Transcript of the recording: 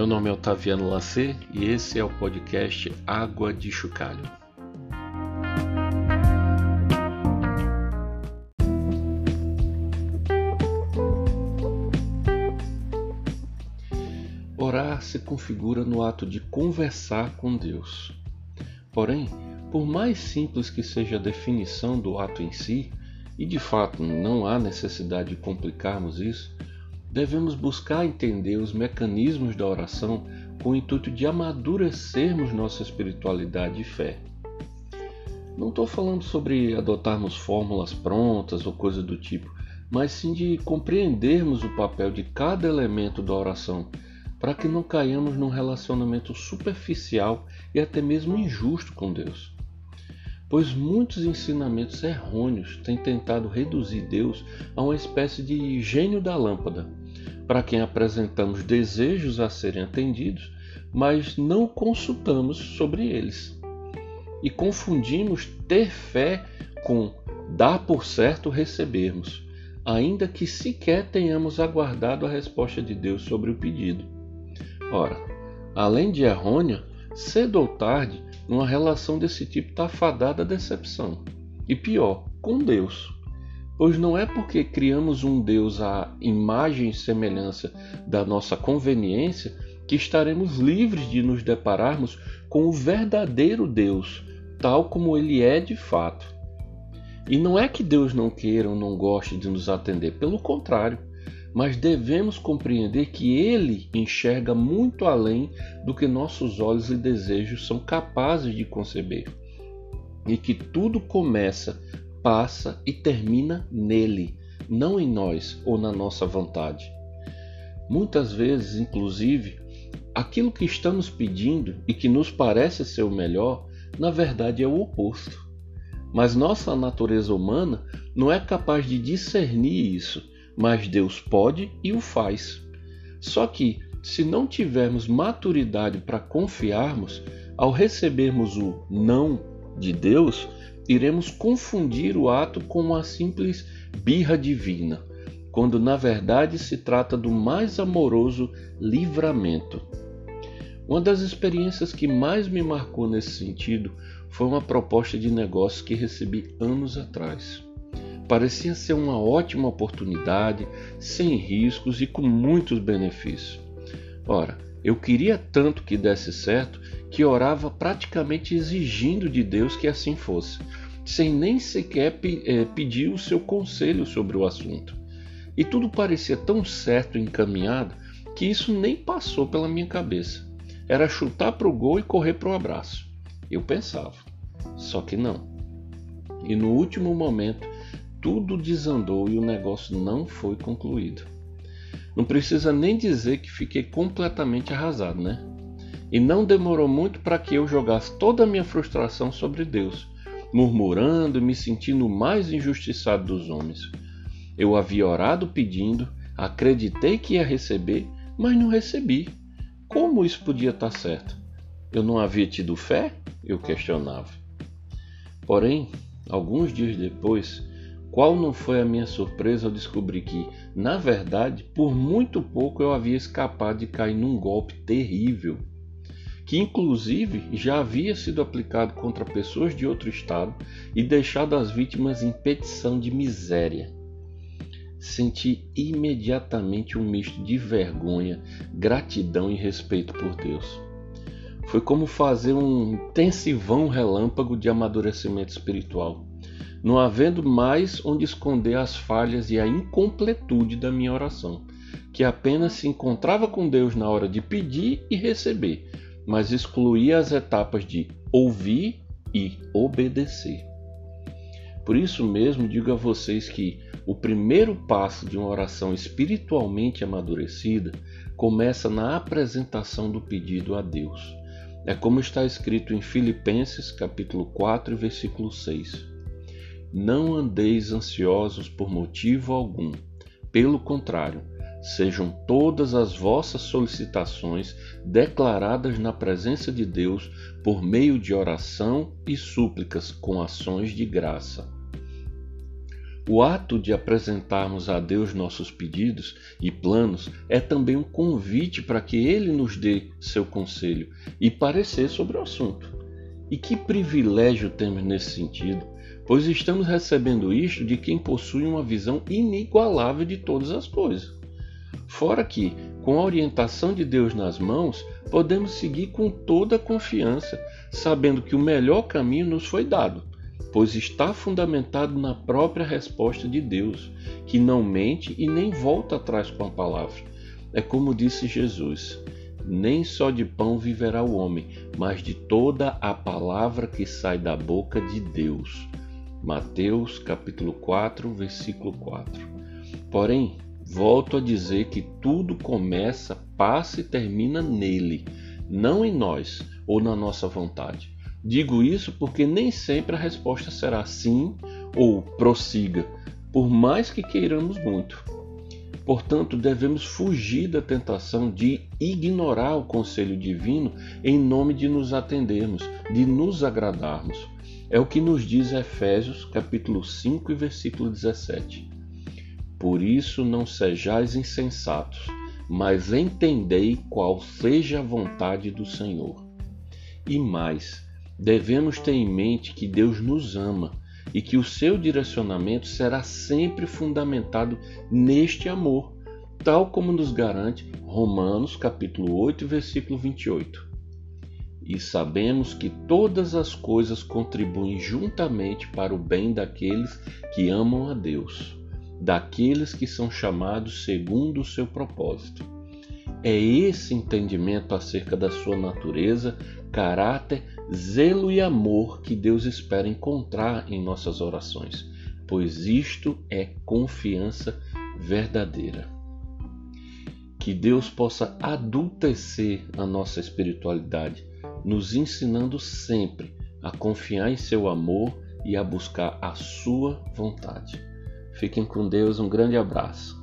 Meu nome é Otaviano Lacê e esse é o podcast Água de Chocalho. Orar se configura no ato de conversar com Deus. Porém, por mais simples que seja a definição do ato em si, e de fato não há necessidade de complicarmos isso, devemos buscar entender os mecanismos da oração com o intuito de amadurecermos nossa espiritualidade e fé. Não estou falando sobre adotarmos fórmulas prontas ou coisa do tipo, mas sim de compreendermos o papel de cada elemento da oração para que não caiamos num relacionamento superficial e até mesmo injusto com Deus. Pois muitos ensinamentos errôneos têm tentado reduzir Deus a uma espécie de gênio da lâmpada, para quem apresentamos desejos a serem atendidos, mas não consultamos sobre eles. E confundimos ter fé com dar por certo recebermos, ainda que sequer tenhamos aguardado a resposta de Deus sobre o pedido. Ora, além de errônea, cedo ou tarde, uma relação desse tipo está fadada à decepção. E pior, com Deus pois não é porque criamos um Deus à imagem e semelhança da nossa conveniência que estaremos livres de nos depararmos com o verdadeiro Deus, tal como ele é de fato. E não é que Deus não queira ou não goste de nos atender, pelo contrário, mas devemos compreender que ele enxerga muito além do que nossos olhos e desejos são capazes de conceber. E que tudo começa passa e termina nele, não em nós ou na nossa vontade. Muitas vezes, inclusive, aquilo que estamos pedindo e que nos parece ser o melhor, na verdade é o oposto. Mas nossa natureza humana não é capaz de discernir isso, mas Deus pode e o faz. Só que, se não tivermos maturidade para confiarmos, ao recebermos o não de Deus, iremos confundir o ato com uma simples birra divina, quando na verdade se trata do mais amoroso livramento. Uma das experiências que mais me marcou nesse sentido foi uma proposta de negócio que recebi anos atrás. Parecia ser uma ótima oportunidade, sem riscos e com muitos benefícios. Ora, eu queria tanto que desse certo que orava praticamente exigindo de Deus que assim fosse, sem nem sequer é, pedir o seu conselho sobre o assunto. E tudo parecia tão certo e encaminhado que isso nem passou pela minha cabeça. Era chutar para o gol e correr para o abraço. Eu pensava. Só que não. E no último momento, tudo desandou e o negócio não foi concluído. Não precisa nem dizer que fiquei completamente arrasado, né? E não demorou muito para que eu jogasse toda a minha frustração sobre Deus, murmurando e me sentindo o mais injustiçado dos homens. Eu havia orado pedindo, acreditei que ia receber, mas não recebi. Como isso podia estar certo? Eu não havia tido fé? Eu questionava. Porém, alguns dias depois, qual não foi a minha surpresa ao descobrir que, na verdade, por muito pouco eu havia escapado de cair num golpe terrível, que inclusive já havia sido aplicado contra pessoas de outro estado e deixado as vítimas em petição de miséria. Senti imediatamente um misto de vergonha, gratidão e respeito por Deus. Foi como fazer um intensivão relâmpago de amadurecimento espiritual não havendo mais onde esconder as falhas e a incompletude da minha oração, que apenas se encontrava com Deus na hora de pedir e receber, mas excluía as etapas de ouvir e obedecer. Por isso mesmo digo a vocês que o primeiro passo de uma oração espiritualmente amadurecida começa na apresentação do pedido a Deus. É como está escrito em Filipenses capítulo 4, versículo 6. Não andeis ansiosos por motivo algum. Pelo contrário, sejam todas as vossas solicitações declaradas na presença de Deus por meio de oração e súplicas com ações de graça. O ato de apresentarmos a Deus nossos pedidos e planos é também um convite para que Ele nos dê seu conselho e parecer sobre o assunto. E que privilégio temos nesse sentido, pois estamos recebendo isto de quem possui uma visão inigualável de todas as coisas. Fora que, com a orientação de Deus nas mãos, podemos seguir com toda confiança, sabendo que o melhor caminho nos foi dado pois está fundamentado na própria resposta de Deus, que não mente e nem volta atrás com a palavra. É como disse Jesus: nem só de pão viverá o homem, mas de toda a palavra que sai da boca de Deus. Mateus capítulo 4, versículo 4. Porém, volto a dizer que tudo começa, passa e termina nele, não em nós ou na nossa vontade. Digo isso porque nem sempre a resposta será sim ou prossiga, por mais que queiramos muito. Portanto, devemos fugir da tentação de ignorar o conselho divino em nome de nos atendermos, de nos agradarmos. É o que nos diz Efésios, capítulo 5 e versículo 17. Por isso não sejais insensatos, mas entendei qual seja a vontade do Senhor. E mais, devemos ter em mente que Deus nos ama e que o seu direcionamento será sempre fundamentado neste amor, tal como nos garante Romanos capítulo 8, versículo 28. E sabemos que todas as coisas contribuem juntamente para o bem daqueles que amam a Deus, daqueles que são chamados segundo o seu propósito. É esse entendimento acerca da sua natureza, caráter zelo e amor que Deus espera encontrar em nossas orações, pois isto é confiança verdadeira. Que Deus possa adultecer a nossa espiritualidade, nos ensinando sempre a confiar em seu amor e a buscar a sua vontade. Fiquem com Deus, um grande abraço.